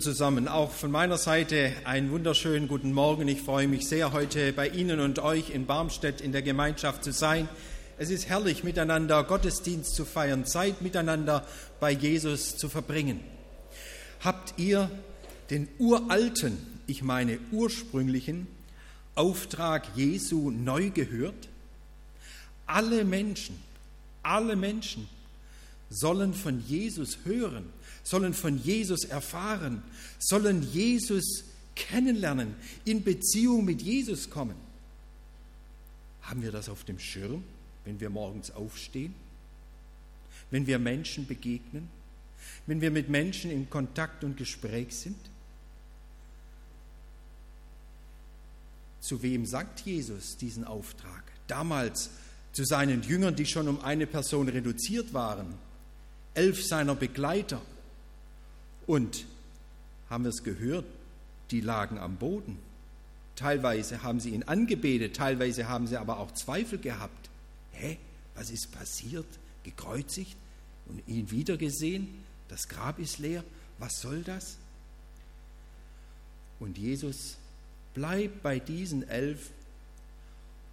zusammen. Auch von meiner Seite einen wunderschönen guten Morgen. Ich freue mich sehr, heute bei Ihnen und euch in Barmstedt in der Gemeinschaft zu sein. Es ist herrlich, miteinander Gottesdienst zu feiern, Zeit miteinander bei Jesus zu verbringen. Habt ihr den uralten, ich meine ursprünglichen Auftrag Jesu neu gehört? Alle Menschen, alle Menschen sollen von Jesus hören sollen von Jesus erfahren, sollen Jesus kennenlernen, in Beziehung mit Jesus kommen. Haben wir das auf dem Schirm, wenn wir morgens aufstehen? Wenn wir Menschen begegnen? Wenn wir mit Menschen in Kontakt und Gespräch sind? Zu wem sagt Jesus diesen Auftrag? Damals zu seinen Jüngern, die schon um eine Person reduziert waren, elf seiner Begleiter und haben wir es gehört, die lagen am Boden. Teilweise haben sie ihn angebetet, teilweise haben sie aber auch Zweifel gehabt. Hä, was ist passiert? Gekreuzigt und ihn wiedergesehen? Das Grab ist leer. Was soll das? Und Jesus bleibt bei diesen elf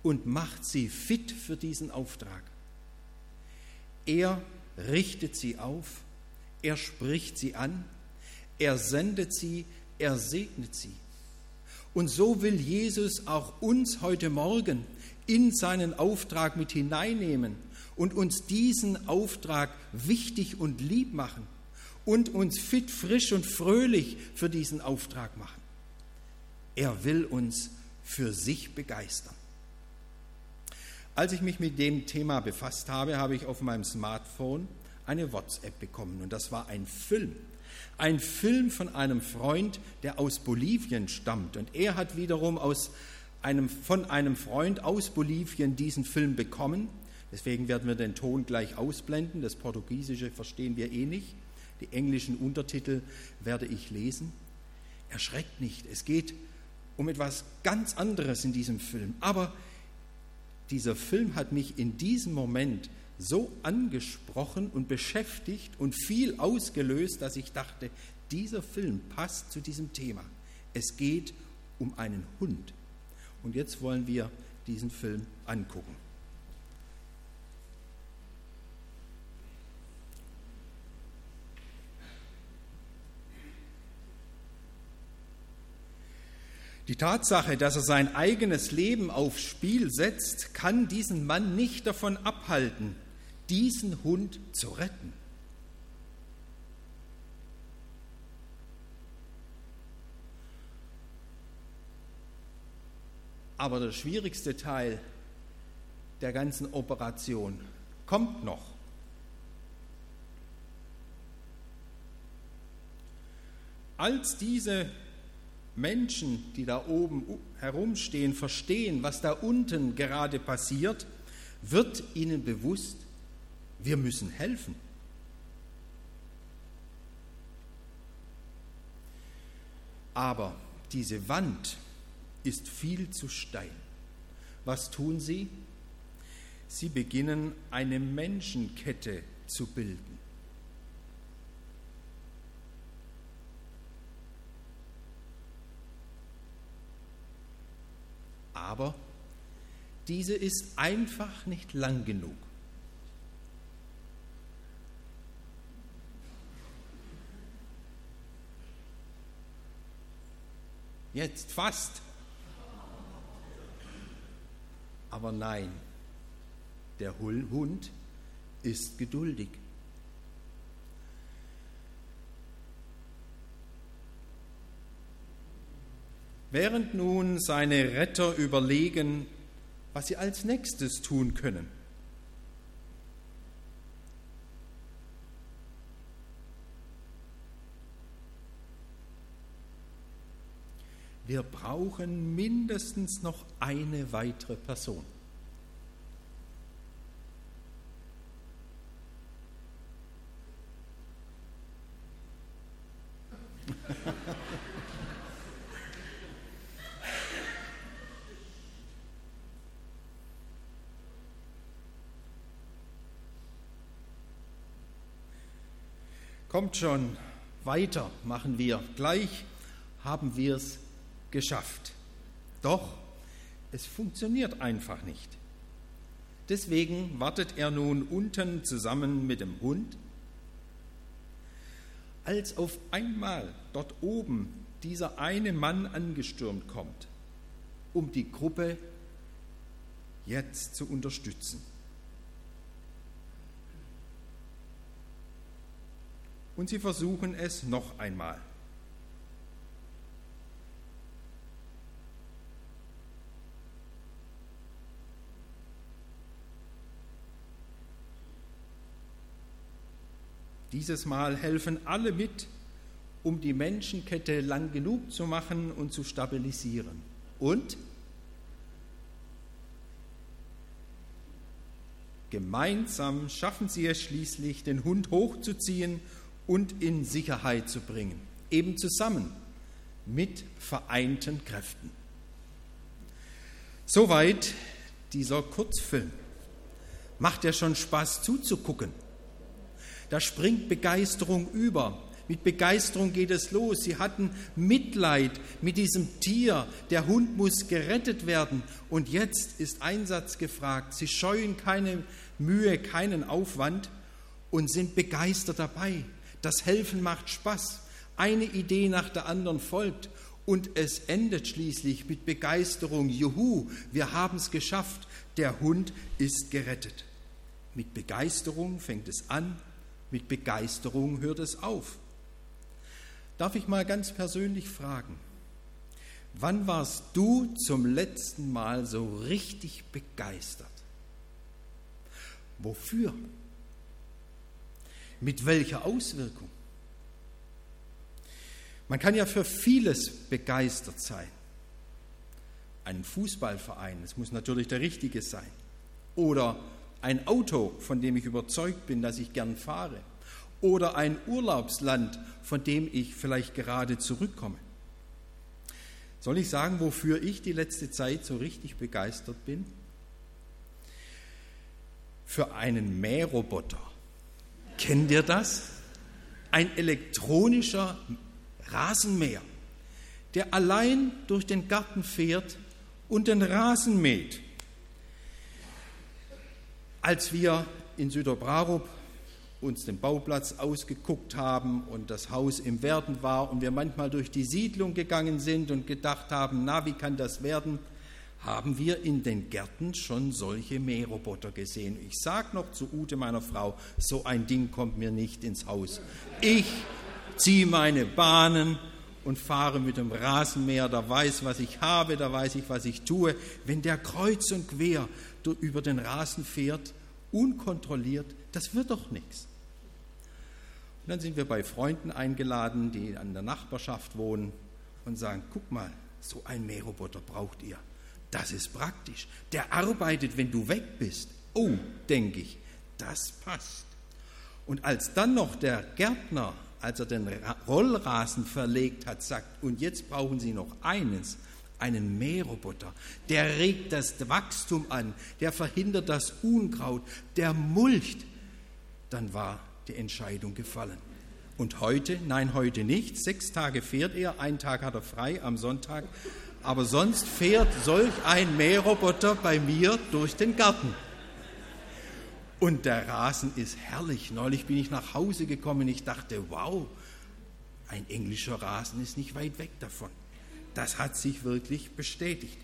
und macht sie fit für diesen Auftrag. Er richtet sie auf, er spricht sie an er sendet sie, er segnet sie. Und so will Jesus auch uns heute Morgen in seinen Auftrag mit hineinnehmen und uns diesen Auftrag wichtig und lieb machen und uns fit, frisch und fröhlich für diesen Auftrag machen. Er will uns für sich begeistern. Als ich mich mit dem Thema befasst habe, habe ich auf meinem Smartphone eine WhatsApp bekommen und das war ein Film ein Film von einem Freund, der aus Bolivien stammt. Und er hat wiederum aus einem, von einem Freund aus Bolivien diesen Film bekommen. Deswegen werden wir den Ton gleich ausblenden. Das Portugiesische verstehen wir eh nicht. Die englischen Untertitel werde ich lesen. Erschreckt nicht. Es geht um etwas ganz anderes in diesem Film. Aber dieser Film hat mich in diesem Moment so angesprochen und beschäftigt und viel ausgelöst, dass ich dachte, dieser Film passt zu diesem Thema. Es geht um einen Hund. Und jetzt wollen wir diesen Film angucken. Die Tatsache, dass er sein eigenes Leben aufs Spiel setzt, kann diesen Mann nicht davon abhalten, diesen Hund zu retten. Aber der schwierigste Teil der ganzen Operation kommt noch. Als diese Menschen, die da oben herumstehen, verstehen, was da unten gerade passiert, wird ihnen bewusst, wir müssen helfen. Aber diese Wand ist viel zu steil. Was tun sie? Sie beginnen eine Menschenkette zu bilden. Aber diese ist einfach nicht lang genug. Jetzt fast. Aber nein, der Hund ist geduldig. Während nun seine Retter überlegen, was sie als nächstes tun können, wir brauchen mindestens noch eine weitere Person. Kommt schon, weiter machen wir. Gleich haben wir es geschafft. Doch es funktioniert einfach nicht. Deswegen wartet er nun unten zusammen mit dem Hund. Als auf einmal dort oben dieser eine Mann angestürmt kommt, um die Gruppe jetzt zu unterstützen. Und sie versuchen es noch einmal. Dieses Mal helfen alle mit, um die Menschenkette lang genug zu machen und zu stabilisieren. Und gemeinsam schaffen sie es schließlich, den Hund hochzuziehen und in Sicherheit zu bringen. Eben zusammen mit vereinten Kräften. Soweit dieser Kurzfilm. Macht ja schon Spaß zuzugucken. Da springt Begeisterung über. Mit Begeisterung geht es los. Sie hatten Mitleid mit diesem Tier. Der Hund muss gerettet werden. Und jetzt ist Einsatz gefragt. Sie scheuen keine Mühe, keinen Aufwand und sind begeistert dabei. Das Helfen macht Spaß. Eine Idee nach der anderen folgt. Und es endet schließlich mit Begeisterung. Juhu, wir haben es geschafft. Der Hund ist gerettet. Mit Begeisterung fängt es an mit Begeisterung hört es auf. Darf ich mal ganz persönlich fragen, wann warst du zum letzten Mal so richtig begeistert? Wofür? Mit welcher Auswirkung? Man kann ja für vieles begeistert sein. Ein Fußballverein, es muss natürlich der richtige sein. Oder ein Auto, von dem ich überzeugt bin, dass ich gern fahre, oder ein Urlaubsland, von dem ich vielleicht gerade zurückkomme. Soll ich sagen, wofür ich die letzte Zeit so richtig begeistert bin? Für einen Mähroboter. Kennt ihr das? Ein elektronischer Rasenmäher, der allein durch den Garten fährt und den Rasen mäht. Als wir in Süderbrarup uns den Bauplatz ausgeguckt haben und das Haus im Werden war und wir manchmal durch die Siedlung gegangen sind und gedacht haben, na, wie kann das werden, haben wir in den Gärten schon solche Mähroboter gesehen. Ich sage noch zu Ute, meiner Frau, so ein Ding kommt mir nicht ins Haus. Ich ziehe meine Bahnen und fahre mit dem Rasenmäher, da weiß, was ich habe, da weiß ich, was ich tue. Wenn der kreuz und quer über den Rasen fährt, unkontrolliert, das wird doch nichts. Und dann sind wir bei Freunden eingeladen, die an der Nachbarschaft wohnen und sagen, guck mal, so ein Mähroboter braucht ihr. Das ist praktisch. Der arbeitet, wenn du weg bist. Oh, denke ich, das passt. Und als dann noch der Gärtner, als er den Rollrasen verlegt hat, sagt, und jetzt brauchen Sie noch eines, einen Mähroboter, der regt das Wachstum an, der verhindert das Unkraut, der mulcht, dann war die Entscheidung gefallen. Und heute, nein, heute nicht. Sechs Tage fährt er, einen Tag hat er frei am Sonntag. Aber sonst fährt solch ein Mähroboter bei mir durch den Garten. Und der Rasen ist herrlich. Neulich bin ich nach Hause gekommen. Ich dachte, wow, ein englischer Rasen ist nicht weit weg davon. Das hat sich wirklich bestätigt.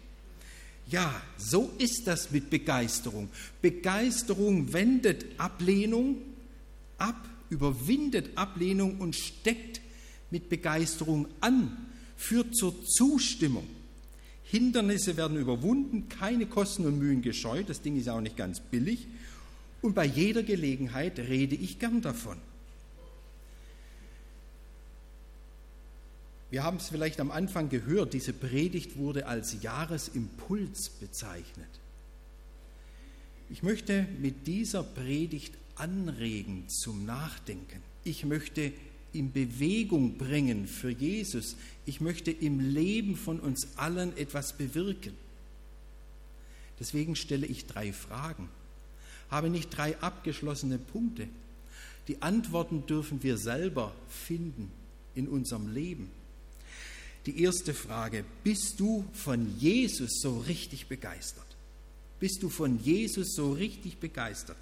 Ja, so ist das mit Begeisterung. Begeisterung wendet Ablehnung ab, überwindet Ablehnung und steckt mit Begeisterung an, führt zur Zustimmung. Hindernisse werden überwunden, keine Kosten und Mühen gescheut, das Ding ist auch nicht ganz billig. Und bei jeder Gelegenheit rede ich gern davon. Wir haben es vielleicht am Anfang gehört, diese Predigt wurde als Jahresimpuls bezeichnet. Ich möchte mit dieser Predigt anregen zum Nachdenken. Ich möchte in Bewegung bringen für Jesus. Ich möchte im Leben von uns allen etwas bewirken. Deswegen stelle ich drei Fragen, habe nicht drei abgeschlossene Punkte. Die Antworten dürfen wir selber finden in unserem Leben. Die erste Frage, bist du von Jesus so richtig begeistert? Bist du von Jesus so richtig begeistert?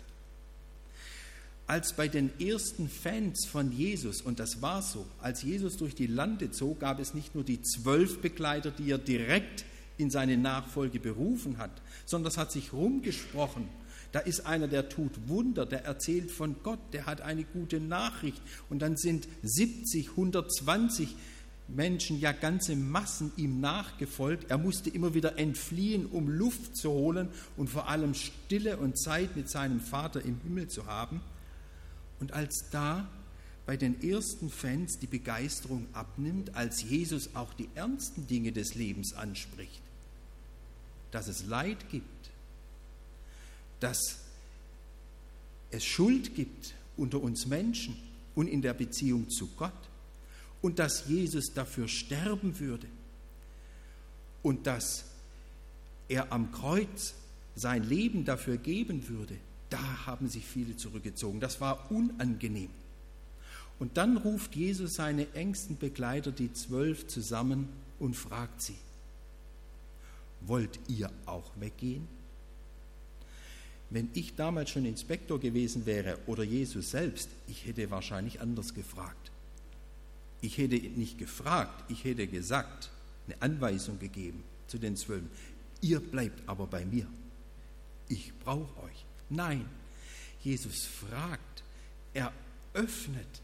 Als bei den ersten Fans von Jesus, und das war so, als Jesus durch die Lande zog, gab es nicht nur die zwölf Begleiter, die er direkt in seine Nachfolge berufen hat, sondern es hat sich rumgesprochen. Da ist einer, der tut Wunder, der erzählt von Gott, der hat eine gute Nachricht. Und dann sind 70, 120 Menschen, ja ganze Massen ihm nachgefolgt. Er musste immer wieder entfliehen, um Luft zu holen und vor allem Stille und Zeit mit seinem Vater im Himmel zu haben. Und als da bei den ersten Fans die Begeisterung abnimmt, als Jesus auch die ernsten Dinge des Lebens anspricht, dass es Leid gibt, dass es Schuld gibt unter uns Menschen und in der Beziehung zu Gott und dass Jesus dafür sterben würde und dass er am Kreuz sein Leben dafür geben würde, da haben sich viele zurückgezogen. Das war unangenehm. Und dann ruft Jesus seine engsten Begleiter, die zwölf, zusammen und fragt sie, wollt ihr auch weggehen? Wenn ich damals schon Inspektor gewesen wäre oder Jesus selbst, ich hätte wahrscheinlich anders gefragt. Ich hätte nicht gefragt, ich hätte gesagt, eine Anweisung gegeben zu den Zwölfen. Ihr bleibt aber bei mir. Ich brauche euch. Nein, Jesus fragt, er öffnet,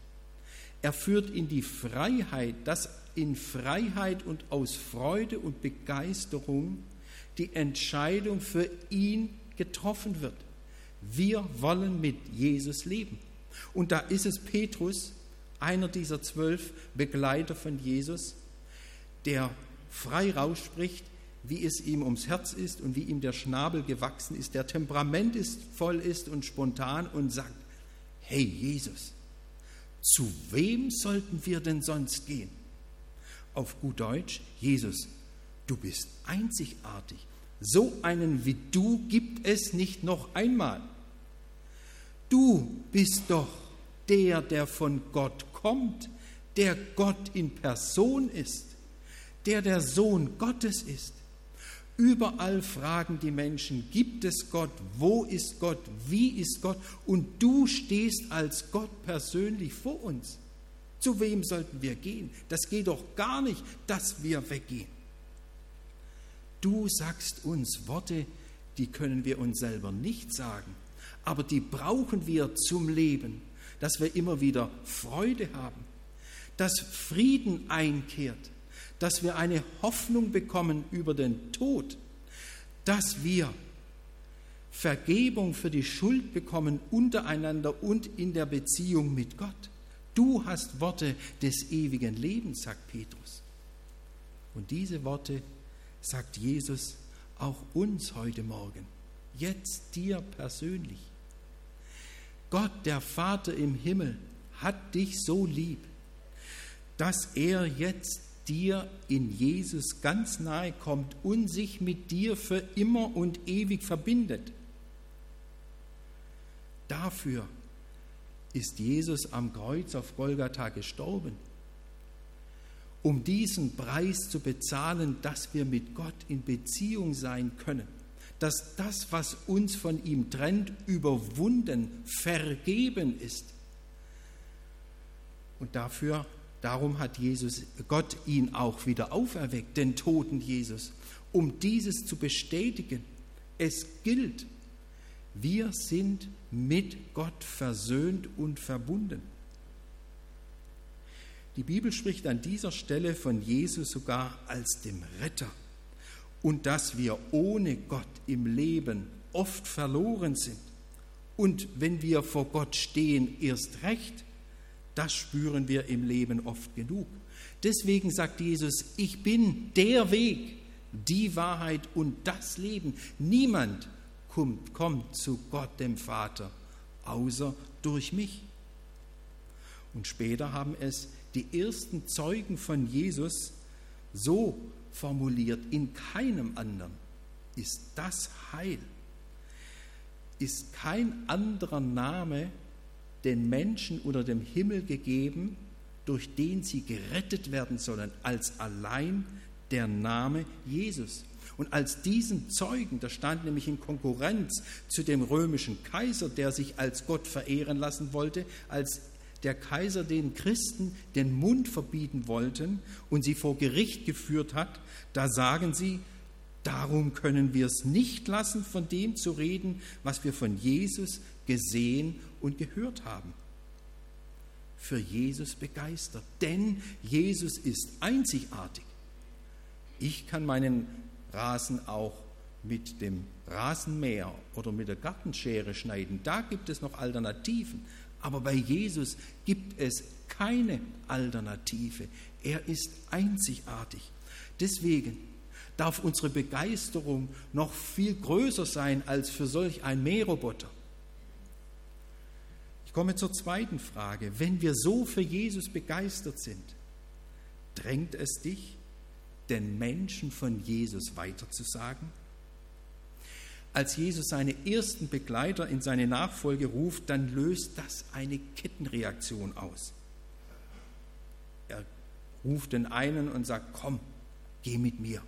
er führt in die Freiheit, dass in Freiheit und aus Freude und Begeisterung die Entscheidung für ihn getroffen wird. Wir wollen mit Jesus leben. Und da ist es Petrus, einer dieser zwölf Begleiter von Jesus, der frei rausspricht, wie es ihm ums Herz ist und wie ihm der Schnabel gewachsen ist, der Temperament ist, voll ist und spontan und sagt, hey Jesus, zu wem sollten wir denn sonst gehen? Auf gut Deutsch, Jesus, du bist einzigartig. So einen wie du gibt es nicht noch einmal. Du bist doch der, der von Gott kommt, der Gott in Person ist, der der Sohn Gottes ist. Überall fragen die Menschen, gibt es Gott? Wo ist Gott? Wie ist Gott? Und du stehst als Gott persönlich vor uns. Zu wem sollten wir gehen? Das geht doch gar nicht, dass wir weggehen. Du sagst uns Worte, die können wir uns selber nicht sagen, aber die brauchen wir zum Leben, dass wir immer wieder Freude haben, dass Frieden einkehrt, dass wir eine Hoffnung bekommen über den Tod, dass wir Vergebung für die Schuld bekommen untereinander und in der Beziehung mit Gott. Du hast Worte des ewigen Lebens, sagt Petrus. Und diese Worte sagt Jesus auch uns heute Morgen, jetzt dir persönlich. Gott, der Vater im Himmel, hat dich so lieb, dass er jetzt dir in Jesus ganz nahe kommt und sich mit dir für immer und ewig verbindet. Dafür ist Jesus am Kreuz auf Golgatha gestorben um diesen Preis zu bezahlen, dass wir mit Gott in Beziehung sein können, dass das, was uns von ihm trennt, überwunden, vergeben ist. Und dafür, darum hat Jesus, Gott ihn auch wieder auferweckt, den toten Jesus, um dieses zu bestätigen. Es gilt, wir sind mit Gott versöhnt und verbunden. Die Bibel spricht an dieser Stelle von Jesus sogar als dem Retter und dass wir ohne Gott im Leben oft verloren sind. Und wenn wir vor Gott stehen, erst recht, das spüren wir im Leben oft genug. Deswegen sagt Jesus, ich bin der Weg, die Wahrheit und das Leben. Niemand kommt, kommt zu Gott dem Vater, außer durch mich. Und später haben es die ersten Zeugen von Jesus so formuliert, in keinem anderen ist das Heil, ist kein anderer Name den Menschen unter dem Himmel gegeben, durch den sie gerettet werden sollen, als allein der Name Jesus. Und als diesen Zeugen, der stand nämlich in Konkurrenz zu dem römischen Kaiser, der sich als Gott verehren lassen wollte, als der Kaiser den Christen den Mund verbieten wollten und sie vor Gericht geführt hat, da sagen sie, darum können wir es nicht lassen, von dem zu reden, was wir von Jesus gesehen und gehört haben. Für Jesus begeistert, denn Jesus ist einzigartig. Ich kann meinen Rasen auch mit dem Rasenmäher oder mit der Gartenschere schneiden. Da gibt es noch Alternativen. Aber bei Jesus gibt es keine Alternative. Er ist einzigartig. Deswegen darf unsere Begeisterung noch viel größer sein als für solch ein Mähroboter. Ich komme zur zweiten Frage. Wenn wir so für Jesus begeistert sind, drängt es dich, den Menschen von Jesus weiterzusagen? Als Jesus seine ersten Begleiter in seine Nachfolge ruft, dann löst das eine Kettenreaktion aus. Er ruft den einen und sagt, komm, geh mit mir.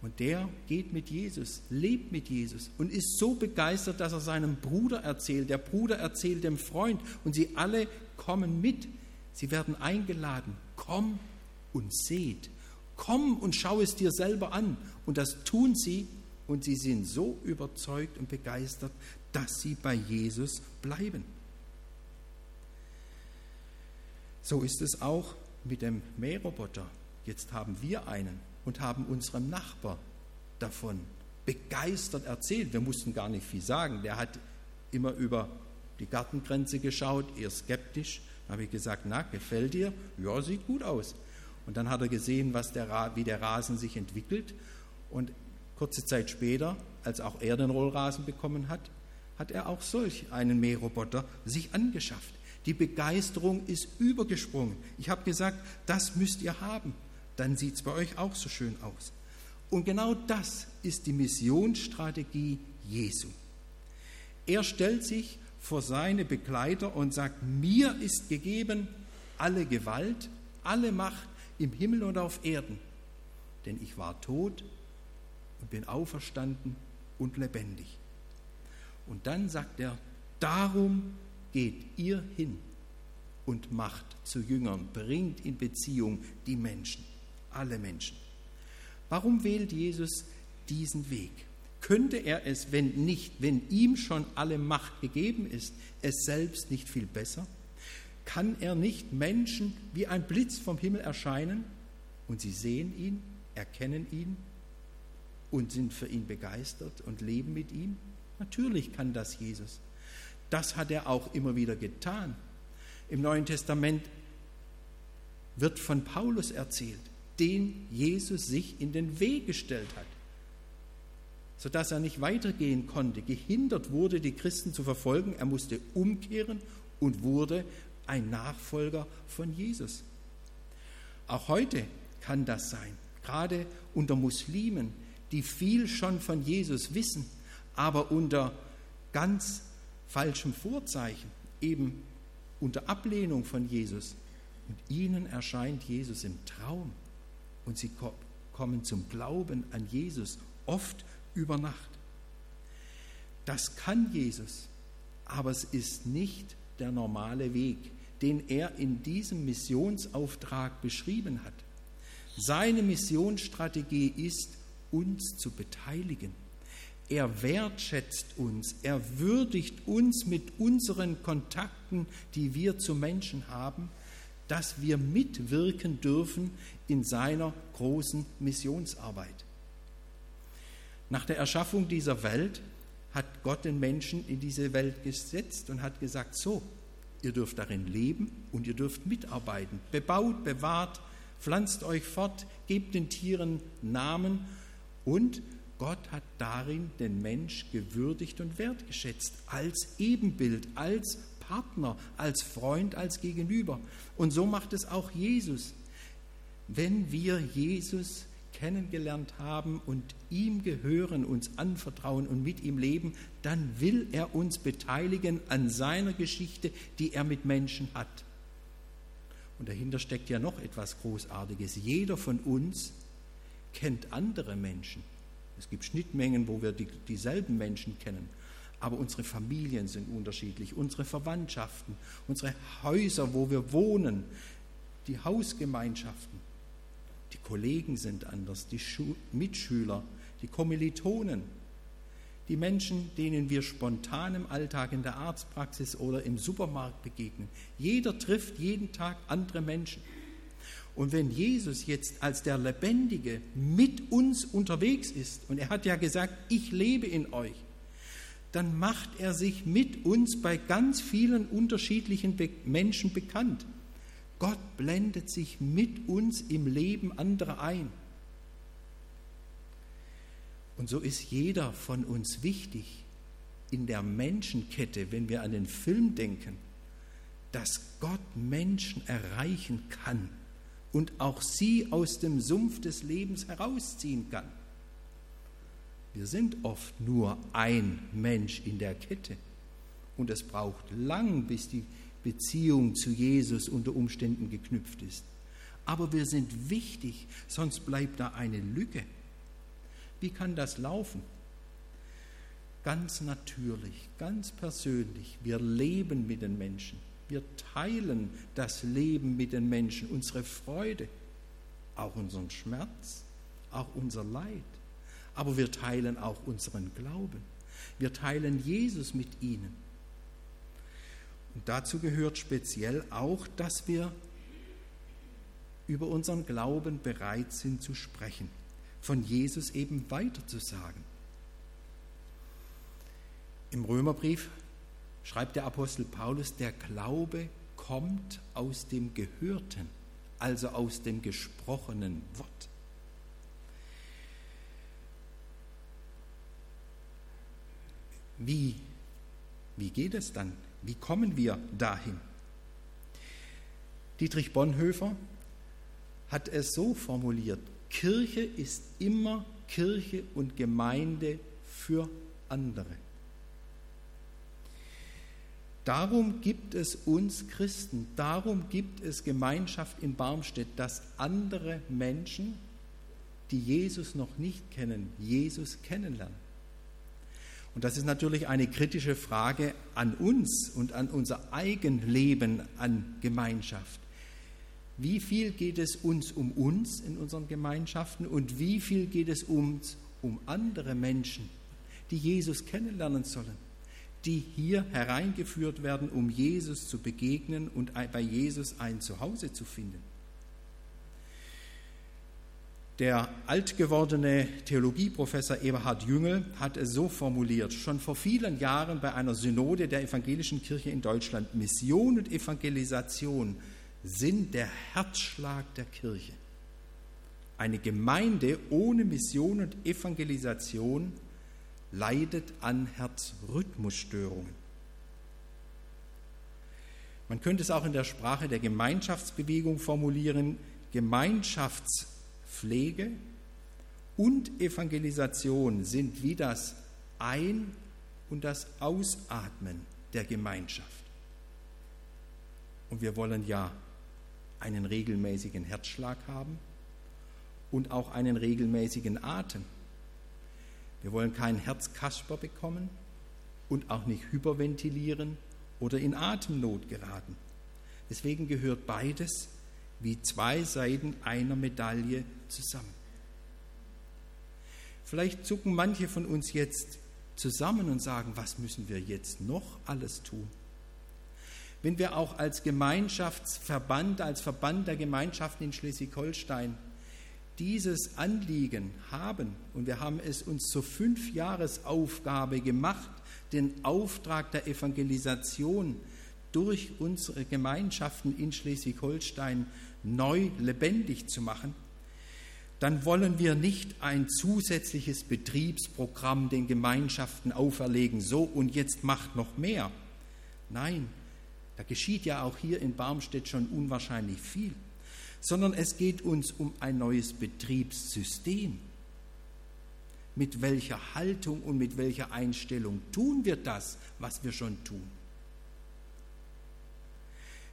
Und der geht mit Jesus, lebt mit Jesus und ist so begeistert, dass er seinem Bruder erzählt. Der Bruder erzählt dem Freund und sie alle kommen mit. Sie werden eingeladen. Komm und seht. Komm und schau es dir selber an. Und das tun sie und sie sind so überzeugt und begeistert, dass sie bei Jesus bleiben. So ist es auch mit dem Mähroboter. Jetzt haben wir einen und haben unserem Nachbar davon begeistert erzählt. Wir mussten gar nicht viel sagen. Der hat immer über die Gartengrenze geschaut, eher skeptisch. Da habe ich gesagt, na, gefällt dir? Ja, sieht gut aus. Und dann hat er gesehen, was der, wie der Rasen sich entwickelt. Und Kurze Zeit später, als auch er den Rollrasen bekommen hat, hat er auch solch einen Mähroboter sich angeschafft. Die Begeisterung ist übergesprungen. Ich habe gesagt, das müsst ihr haben. Dann sieht es bei euch auch so schön aus. Und genau das ist die Missionsstrategie Jesu. Er stellt sich vor seine Begleiter und sagt, mir ist gegeben alle Gewalt, alle Macht im Himmel und auf Erden. Denn ich war tot und bin auferstanden und lebendig. Und dann sagt er, darum geht ihr hin und macht zu Jüngern, bringt in Beziehung die Menschen, alle Menschen. Warum wählt Jesus diesen Weg? Könnte er es, wenn nicht, wenn ihm schon alle Macht gegeben ist, es selbst nicht viel besser? Kann er nicht Menschen wie ein Blitz vom Himmel erscheinen und sie sehen ihn, erkennen ihn und sind für ihn begeistert und leben mit ihm? Natürlich kann das Jesus. Das hat er auch immer wieder getan. Im Neuen Testament wird von Paulus erzählt, den Jesus sich in den Weg gestellt hat, sodass er nicht weitergehen konnte, gehindert wurde, die Christen zu verfolgen. Er musste umkehren und wurde ein Nachfolger von Jesus. Auch heute kann das sein, gerade unter Muslimen, die viel schon von Jesus wissen, aber unter ganz falschem Vorzeichen, eben unter Ablehnung von Jesus. Und ihnen erscheint Jesus im Traum und sie kommen zum Glauben an Jesus, oft über Nacht. Das kann Jesus, aber es ist nicht der normale Weg, den er in diesem Missionsauftrag beschrieben hat. Seine Missionsstrategie ist, uns zu beteiligen. Er wertschätzt uns, er würdigt uns mit unseren Kontakten, die wir zu Menschen haben, dass wir mitwirken dürfen in seiner großen Missionsarbeit. Nach der Erschaffung dieser Welt hat Gott den Menschen in diese Welt gesetzt und hat gesagt, so, ihr dürft darin leben und ihr dürft mitarbeiten. Bebaut, bewahrt, pflanzt euch fort, gebt den Tieren Namen und Gott hat darin den Mensch gewürdigt und wertgeschätzt, als Ebenbild, als Partner, als Freund, als Gegenüber. Und so macht es auch Jesus. Wenn wir Jesus kennengelernt haben und ihm gehören, uns anvertrauen und mit ihm leben, dann will er uns beteiligen an seiner Geschichte, die er mit Menschen hat. Und dahinter steckt ja noch etwas Großartiges. Jeder von uns kennt andere Menschen. Es gibt Schnittmengen, wo wir die, dieselben Menschen kennen. Aber unsere Familien sind unterschiedlich, unsere Verwandtschaften, unsere Häuser, wo wir wohnen, die Hausgemeinschaften. Die Kollegen sind anders, die Schu Mitschüler, die Kommilitonen, die Menschen, denen wir spontan im Alltag in der Arztpraxis oder im Supermarkt begegnen. Jeder trifft jeden Tag andere Menschen. Und wenn Jesus jetzt als der Lebendige mit uns unterwegs ist, und er hat ja gesagt, ich lebe in euch, dann macht er sich mit uns bei ganz vielen unterschiedlichen Menschen bekannt. Gott blendet sich mit uns im Leben anderer ein. Und so ist jeder von uns wichtig in der Menschenkette, wenn wir an den Film denken, dass Gott Menschen erreichen kann und auch sie aus dem Sumpf des Lebens herausziehen kann. Wir sind oft nur ein Mensch in der Kette und es braucht lang, bis die Beziehung zu Jesus unter Umständen geknüpft ist. Aber wir sind wichtig, sonst bleibt da eine Lücke. Wie kann das laufen? Ganz natürlich, ganz persönlich. Wir leben mit den Menschen. Wir teilen das Leben mit den Menschen, unsere Freude, auch unseren Schmerz, auch unser Leid. Aber wir teilen auch unseren Glauben. Wir teilen Jesus mit ihnen. Und dazu gehört speziell auch, dass wir über unseren Glauben bereit sind zu sprechen von Jesus eben weiterzusagen. Im Römerbrief schreibt der Apostel Paulus, der Glaube kommt aus dem Gehörten, also aus dem gesprochenen Wort. Wie, wie geht es dann? Wie kommen wir dahin? Dietrich Bonhoeffer hat es so formuliert, Kirche ist immer Kirche und Gemeinde für andere. Darum gibt es uns Christen, darum gibt es Gemeinschaft in Barmstedt, dass andere Menschen, die Jesus noch nicht kennen, Jesus kennenlernen. Und das ist natürlich eine kritische Frage an uns und an unser Eigenleben an Gemeinschaft. Wie viel geht es uns um uns in unseren Gemeinschaften und wie viel geht es uns um andere Menschen, die Jesus kennenlernen sollen, die hier hereingeführt werden, um Jesus zu begegnen und bei Jesus ein Zuhause zu finden. Der altgewordene Theologieprofessor Eberhard Jüngel hat es so formuliert, schon vor vielen Jahren bei einer Synode der evangelischen Kirche in Deutschland, Mission und Evangelisation sind der Herzschlag der Kirche. Eine Gemeinde ohne Mission und Evangelisation leidet an Herzrhythmusstörungen. Man könnte es auch in der Sprache der Gemeinschaftsbewegung formulieren, Gemeinschaftspflege und Evangelisation sind wie das Ein- und das Ausatmen der Gemeinschaft. Und wir wollen ja einen regelmäßigen Herzschlag haben und auch einen regelmäßigen Atem. Wir wollen keinen Herzkasper bekommen und auch nicht hyperventilieren oder in Atemnot geraten. Deswegen gehört beides wie zwei Seiten einer Medaille zusammen. Vielleicht zucken manche von uns jetzt zusammen und sagen, was müssen wir jetzt noch alles tun? wenn wir auch als Gemeinschaftsverband, als Verband der Gemeinschaften in Schleswig-Holstein dieses Anliegen haben, und wir haben es uns zur Fünfjahresaufgabe gemacht, den Auftrag der Evangelisation durch unsere Gemeinschaften in Schleswig-Holstein neu lebendig zu machen, dann wollen wir nicht ein zusätzliches Betriebsprogramm den Gemeinschaften auferlegen, so und jetzt macht noch mehr. Nein, da geschieht ja auch hier in Barmstedt schon unwahrscheinlich viel, sondern es geht uns um ein neues Betriebssystem. Mit welcher Haltung und mit welcher Einstellung tun wir das, was wir schon tun?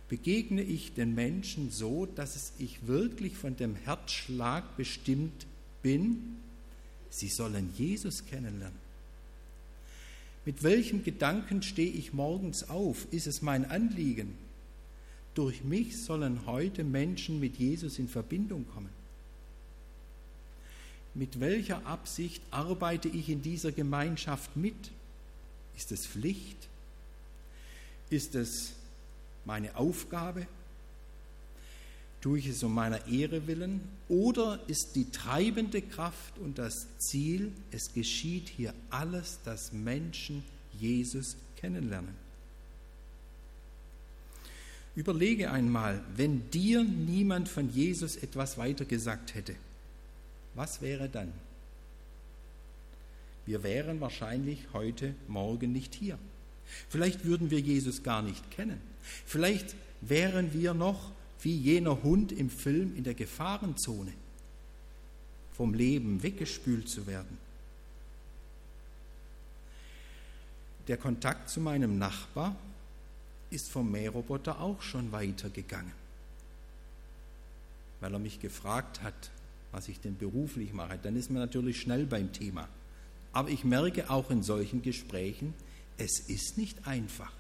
begegne ich den Menschen so, dass ich wirklich von dem Herzschlag bestimmt bin, sie sollen Jesus kennenlernen. Mit welchem Gedanken stehe ich morgens auf? Ist es mein Anliegen? Durch mich sollen heute Menschen mit Jesus in Verbindung kommen. Mit welcher Absicht arbeite ich in dieser Gemeinschaft mit? Ist es Pflicht? Ist es meine Aufgabe? Tue ich es um meiner Ehre willen? Oder ist die treibende Kraft und das Ziel, es geschieht hier alles, dass Menschen Jesus kennenlernen? Überlege einmal, wenn dir niemand von Jesus etwas weitergesagt hätte, was wäre dann? Wir wären wahrscheinlich heute Morgen nicht hier. Vielleicht würden wir Jesus gar nicht kennen. Vielleicht wären wir noch wie jener Hund im Film in der Gefahrenzone, vom Leben weggespült zu werden. Der Kontakt zu meinem Nachbar ist vom Mähroboter auch schon weitergegangen, weil er mich gefragt hat, was ich denn beruflich mache. Dann ist man natürlich schnell beim Thema. Aber ich merke auch in solchen Gesprächen, es ist nicht einfach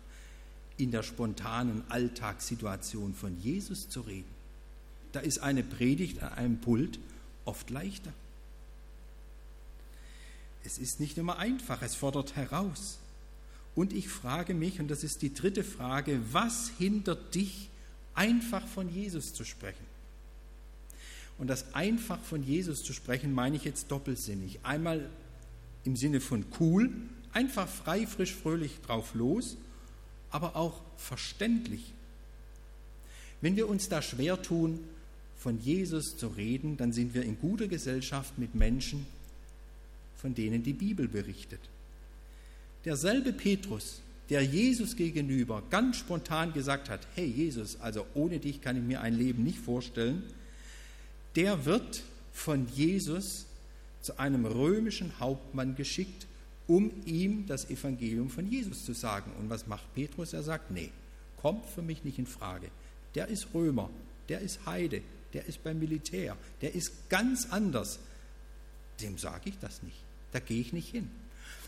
in der spontanen Alltagssituation von Jesus zu reden. Da ist eine Predigt an einem Pult oft leichter. Es ist nicht immer einfach, es fordert heraus. Und ich frage mich, und das ist die dritte Frage, was hindert dich, einfach von Jesus zu sprechen? Und das einfach von Jesus zu sprechen, meine ich jetzt doppelsinnig. Einmal im Sinne von cool, einfach frei, frisch, fröhlich drauf los aber auch verständlich. Wenn wir uns da schwer tun, von Jesus zu reden, dann sind wir in guter Gesellschaft mit Menschen, von denen die Bibel berichtet. Derselbe Petrus, der Jesus gegenüber ganz spontan gesagt hat, hey Jesus, also ohne dich kann ich mir ein Leben nicht vorstellen, der wird von Jesus zu einem römischen Hauptmann geschickt, um ihm das Evangelium von Jesus zu sagen. Und was macht Petrus? Er sagt, nee, kommt für mich nicht in Frage. Der ist Römer, der ist Heide, der ist beim Militär, der ist ganz anders. Dem sage ich das nicht, da gehe ich nicht hin.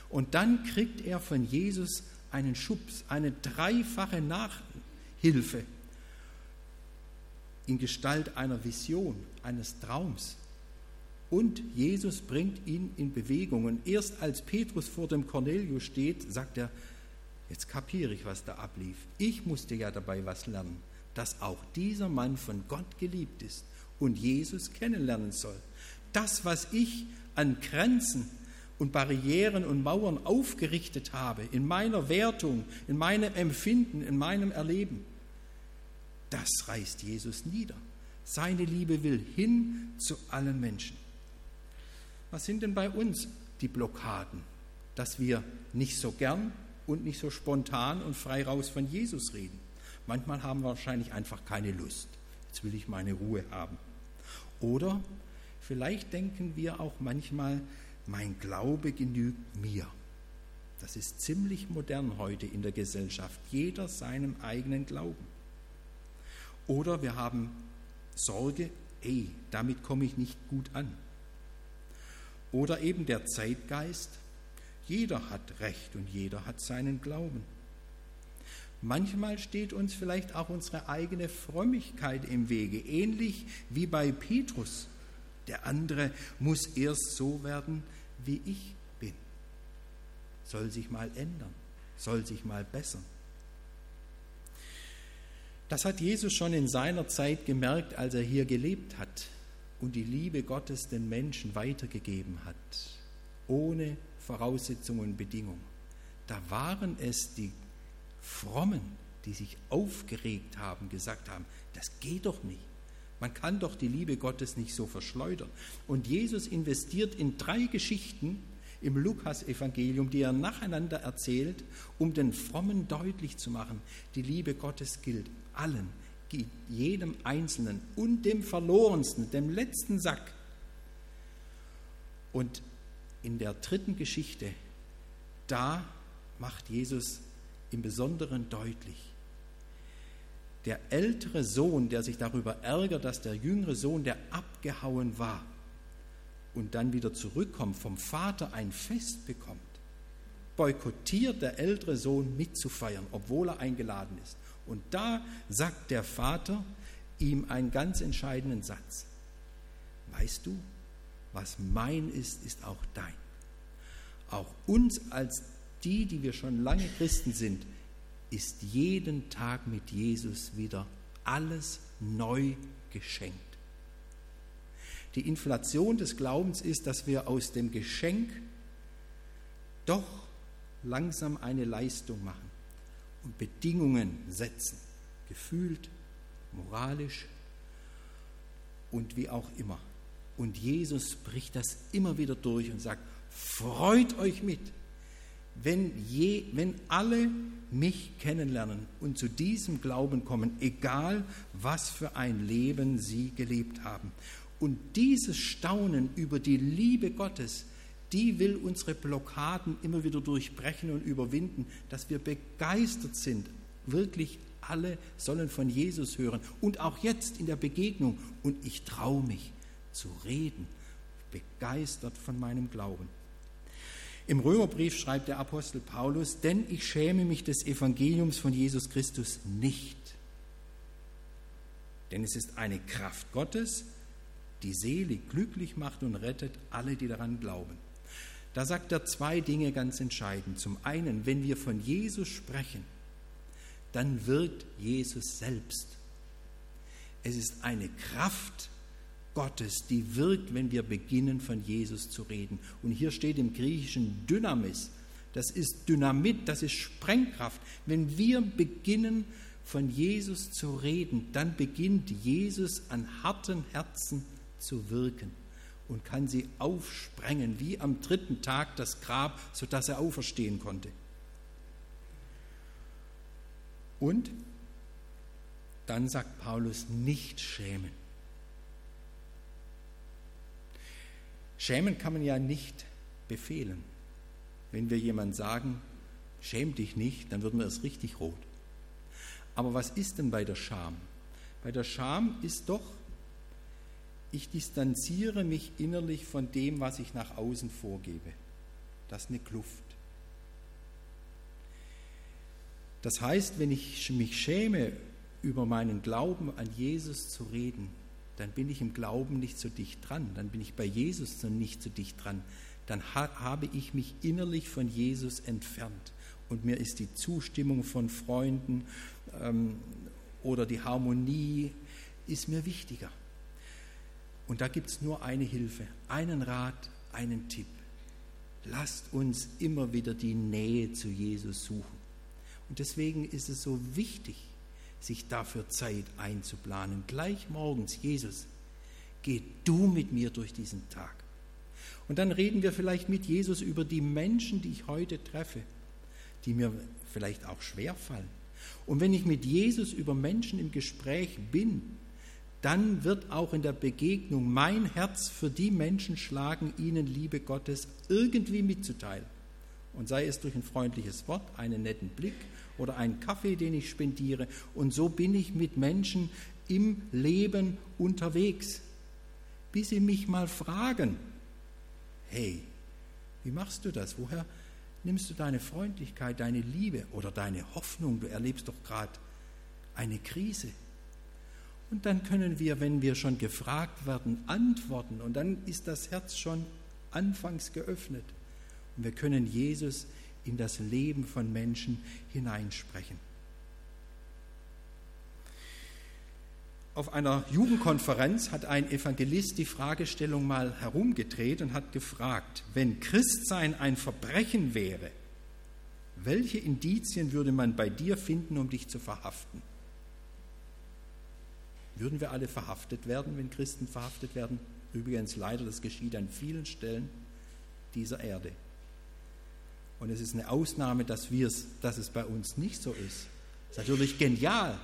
Und dann kriegt er von Jesus einen Schubs, eine dreifache Nachhilfe in Gestalt einer Vision, eines Traums. Und Jesus bringt ihn in Bewegung. Und erst als Petrus vor dem Cornelius steht, sagt er, jetzt kapiere ich, was da ablief. Ich musste ja dabei was lernen, dass auch dieser Mann von Gott geliebt ist und Jesus kennenlernen soll. Das, was ich an Grenzen und Barrieren und Mauern aufgerichtet habe, in meiner Wertung, in meinem Empfinden, in meinem Erleben, das reißt Jesus nieder. Seine Liebe will hin zu allen Menschen. Was sind denn bei uns die Blockaden, dass wir nicht so gern und nicht so spontan und frei raus von Jesus reden? Manchmal haben wir wahrscheinlich einfach keine Lust. Jetzt will ich meine Ruhe haben. Oder vielleicht denken wir auch manchmal, mein Glaube genügt mir. Das ist ziemlich modern heute in der Gesellschaft. Jeder seinem eigenen Glauben. Oder wir haben Sorge, ey, damit komme ich nicht gut an. Oder eben der Zeitgeist, jeder hat Recht und jeder hat seinen Glauben. Manchmal steht uns vielleicht auch unsere eigene Frömmigkeit im Wege, ähnlich wie bei Petrus. Der andere muss erst so werden, wie ich bin. Soll sich mal ändern, soll sich mal bessern. Das hat Jesus schon in seiner Zeit gemerkt, als er hier gelebt hat und die Liebe Gottes den Menschen weitergegeben hat, ohne Voraussetzungen und Bedingungen. Da waren es die Frommen, die sich aufgeregt haben, gesagt haben, das geht doch nicht. Man kann doch die Liebe Gottes nicht so verschleudern. Und Jesus investiert in drei Geschichten im Lukas-Evangelium, die er nacheinander erzählt, um den Frommen deutlich zu machen, die Liebe Gottes gilt allen, jedem Einzelnen und dem Verlorensten, dem letzten Sack. Und in der dritten Geschichte, da macht Jesus im Besonderen deutlich, der ältere Sohn, der sich darüber ärgert, dass der jüngere Sohn, der abgehauen war und dann wieder zurückkommt, vom Vater ein Fest bekommt, boykottiert der ältere Sohn mitzufeiern, obwohl er eingeladen ist. Und da sagt der Vater ihm einen ganz entscheidenden Satz. Weißt du, was mein ist, ist auch dein. Auch uns als die, die wir schon lange Christen sind, ist jeden Tag mit Jesus wieder alles neu geschenkt. Die Inflation des Glaubens ist, dass wir aus dem Geschenk doch langsam eine Leistung machen und Bedingungen setzen, gefühlt, moralisch und wie auch immer. Und Jesus bricht das immer wieder durch und sagt, freut euch mit, wenn, je, wenn alle mich kennenlernen und zu diesem Glauben kommen, egal was für ein Leben sie gelebt haben. Und dieses Staunen über die Liebe Gottes, die will unsere Blockaden immer wieder durchbrechen und überwinden, dass wir begeistert sind. Wirklich alle sollen von Jesus hören und auch jetzt in der Begegnung. Und ich traue mich zu reden, begeistert von meinem Glauben. Im Römerbrief schreibt der Apostel Paulus, denn ich schäme mich des Evangeliums von Jesus Christus nicht. Denn es ist eine Kraft Gottes, die Seele glücklich macht und rettet alle, die daran glauben. Da sagt er zwei Dinge ganz entscheidend. Zum einen, wenn wir von Jesus sprechen, dann wirkt Jesus selbst. Es ist eine Kraft Gottes, die wirkt, wenn wir beginnen, von Jesus zu reden. Und hier steht im Griechischen Dynamis. Das ist Dynamit, das ist Sprengkraft. Wenn wir beginnen, von Jesus zu reden, dann beginnt Jesus an harten Herzen zu wirken und kann sie aufsprengen, wie am dritten Tag das Grab, sodass er auferstehen konnte. Und dann sagt Paulus, nicht schämen. Schämen kann man ja nicht befehlen. Wenn wir jemand sagen, schäm dich nicht, dann würden wir es richtig rot. Aber was ist denn bei der Scham? Bei der Scham ist doch, ich distanziere mich innerlich von dem, was ich nach außen vorgebe. Das ist eine Kluft. Das heißt, wenn ich mich schäme, über meinen Glauben an Jesus zu reden, dann bin ich im Glauben nicht so dicht dran, dann bin ich bei Jesus so nicht so dicht dran, dann ha habe ich mich innerlich von Jesus entfernt und mir ist die Zustimmung von Freunden ähm, oder die Harmonie ist mir wichtiger. Und da gibt es nur eine Hilfe, einen Rat, einen Tipp. Lasst uns immer wieder die Nähe zu Jesus suchen. Und deswegen ist es so wichtig, sich dafür Zeit einzuplanen. Gleich morgens, Jesus, geh du mit mir durch diesen Tag. Und dann reden wir vielleicht mit Jesus über die Menschen, die ich heute treffe, die mir vielleicht auch schwer fallen. Und wenn ich mit Jesus über Menschen im Gespräch bin, dann wird auch in der Begegnung mein Herz für die Menschen schlagen, ihnen Liebe Gottes irgendwie mitzuteilen. Und sei es durch ein freundliches Wort, einen netten Blick oder einen Kaffee, den ich spendiere. Und so bin ich mit Menschen im Leben unterwegs, bis sie mich mal fragen, hey, wie machst du das? Woher nimmst du deine Freundlichkeit, deine Liebe oder deine Hoffnung? Du erlebst doch gerade eine Krise. Und dann können wir, wenn wir schon gefragt werden, antworten. Und dann ist das Herz schon anfangs geöffnet. Und wir können Jesus in das Leben von Menschen hineinsprechen. Auf einer Jugendkonferenz hat ein Evangelist die Fragestellung mal herumgedreht und hat gefragt, wenn Christsein ein Verbrechen wäre, welche Indizien würde man bei dir finden, um dich zu verhaften? Würden wir alle verhaftet werden, wenn Christen verhaftet werden? Übrigens leider, das geschieht an vielen Stellen dieser Erde. Und es ist eine Ausnahme, dass, dass es bei uns nicht so ist. Das ist natürlich genial.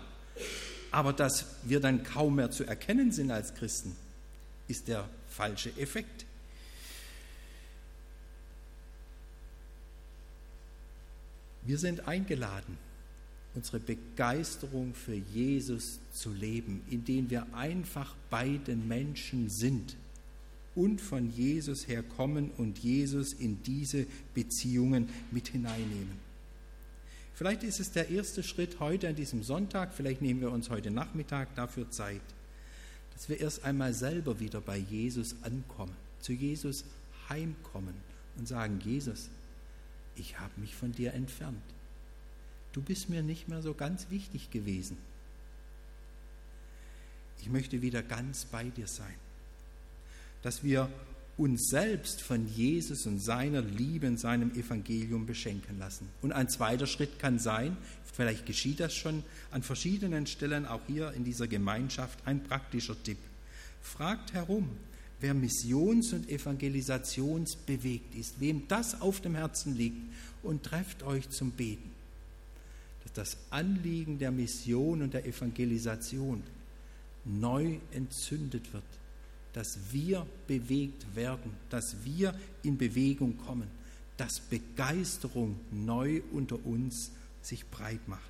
Aber dass wir dann kaum mehr zu erkennen sind als Christen, ist der falsche Effekt. Wir sind eingeladen, unsere Begeisterung für Jesus zu leben, indem wir einfach bei den Menschen sind und von Jesus herkommen und Jesus in diese Beziehungen mit hineinnehmen. Vielleicht ist es der erste Schritt heute an diesem Sonntag, vielleicht nehmen wir uns heute Nachmittag dafür Zeit, dass wir erst einmal selber wieder bei Jesus ankommen, zu Jesus heimkommen und sagen, Jesus, ich habe mich von dir entfernt. Du bist mir nicht mehr so ganz wichtig gewesen. Ich möchte wieder ganz bei dir sein dass wir uns selbst von Jesus und seiner Liebe und seinem Evangelium beschenken lassen. Und ein zweiter Schritt kann sein, vielleicht geschieht das schon an verschiedenen Stellen, auch hier in dieser Gemeinschaft, ein praktischer Tipp. Fragt herum, wer missions- und evangelisationsbewegt ist, wem das auf dem Herzen liegt, und trefft euch zum Beten. Dass das Anliegen der Mission und der Evangelisation neu entzündet wird dass wir bewegt werden, dass wir in Bewegung kommen, dass Begeisterung neu unter uns sich breit macht.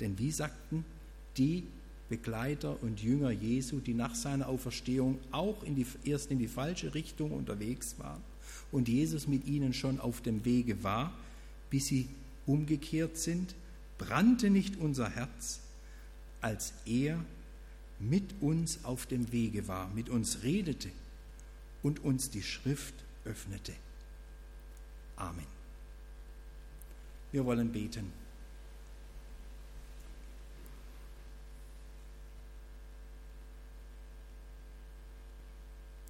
Denn wie sagten die Begleiter und Jünger Jesu, die nach seiner Auferstehung auch in die, erst in die falsche Richtung unterwegs waren und Jesus mit ihnen schon auf dem Wege war, bis sie umgekehrt sind, brannte nicht unser Herz, als er mit uns auf dem Wege war, mit uns redete und uns die Schrift öffnete. Amen. Wir wollen beten.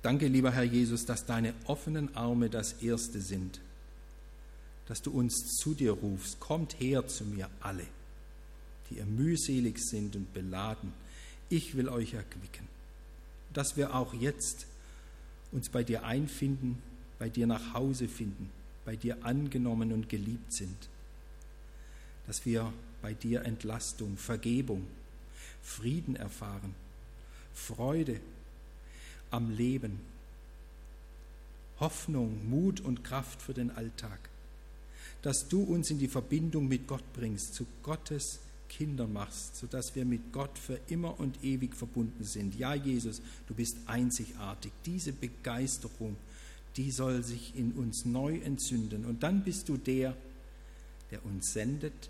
Danke, lieber Herr Jesus, dass deine offenen Arme das Erste sind, dass du uns zu dir rufst. Kommt her zu mir alle, die ihr mühselig sind und beladen ich will euch erquicken. Dass wir auch jetzt uns bei dir einfinden, bei dir nach Hause finden, bei dir angenommen und geliebt sind. Dass wir bei dir Entlastung, Vergebung, Frieden erfahren, Freude am Leben, Hoffnung, Mut und Kraft für den Alltag. Dass du uns in die Verbindung mit Gott bringst, zu Gottes Kinder machst, sodass wir mit Gott für immer und ewig verbunden sind. Ja, Jesus, du bist einzigartig. Diese Begeisterung, die soll sich in uns neu entzünden. Und dann bist du der, der uns sendet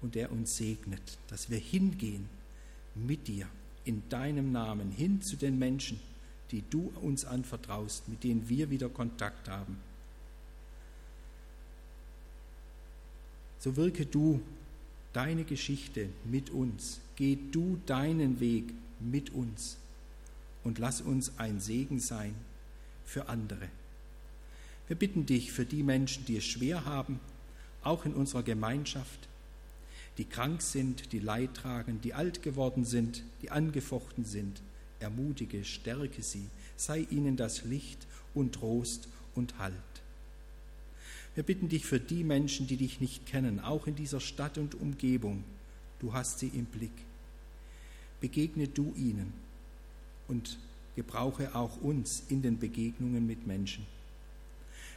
und der uns segnet, dass wir hingehen mit dir in deinem Namen hin zu den Menschen, die du uns anvertraust, mit denen wir wieder Kontakt haben. So wirke du deine Geschichte mit uns. Geh du deinen Weg mit uns und lass uns ein Segen sein für andere. Wir bitten dich für die Menschen, die es schwer haben, auch in unserer Gemeinschaft, die krank sind, die Leid tragen, die alt geworden sind, die angefochten sind. Ermutige, stärke sie, sei ihnen das Licht und Trost und Halt. Wir bitten dich für die Menschen, die dich nicht kennen, auch in dieser Stadt und Umgebung. Du hast sie im Blick. Begegne du ihnen und gebrauche auch uns in den Begegnungen mit Menschen.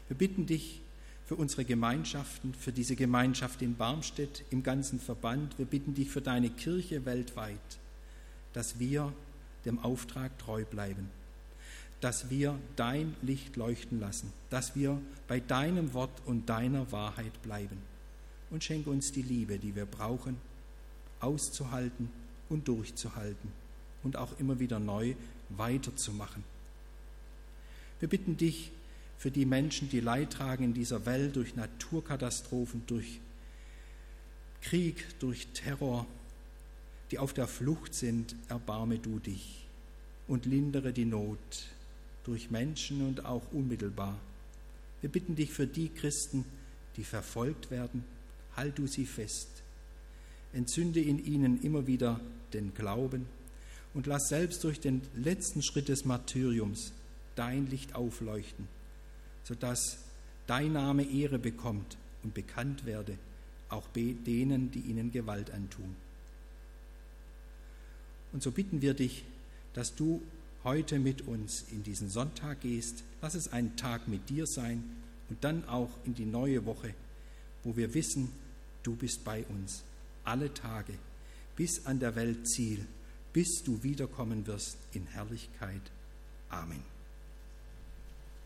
Wir bitten dich für unsere Gemeinschaften, für diese Gemeinschaft in Barmstedt, im ganzen Verband. Wir bitten dich für deine Kirche weltweit, dass wir dem Auftrag treu bleiben dass wir dein Licht leuchten lassen, dass wir bei deinem Wort und deiner Wahrheit bleiben. Und schenke uns die Liebe, die wir brauchen, auszuhalten und durchzuhalten und auch immer wieder neu weiterzumachen. Wir bitten dich für die Menschen, die Leid tragen in dieser Welt durch Naturkatastrophen, durch Krieg, durch Terror, die auf der Flucht sind, erbarme du dich und lindere die Not durch Menschen und auch unmittelbar. Wir bitten dich für die Christen, die verfolgt werden, halt du sie fest. Entzünde in ihnen immer wieder den Glauben und lass selbst durch den letzten Schritt des Martyriums dein Licht aufleuchten, sodass dein Name Ehre bekommt und bekannt werde, auch denen, die ihnen Gewalt antun. Und so bitten wir dich, dass du heute mit uns in diesen Sonntag gehst. Lass es ein Tag mit dir sein und dann auch in die neue Woche, wo wir wissen, du bist bei uns. alle Tage bis an der Welt Ziel, bis du wiederkommen wirst in Herrlichkeit. Amen.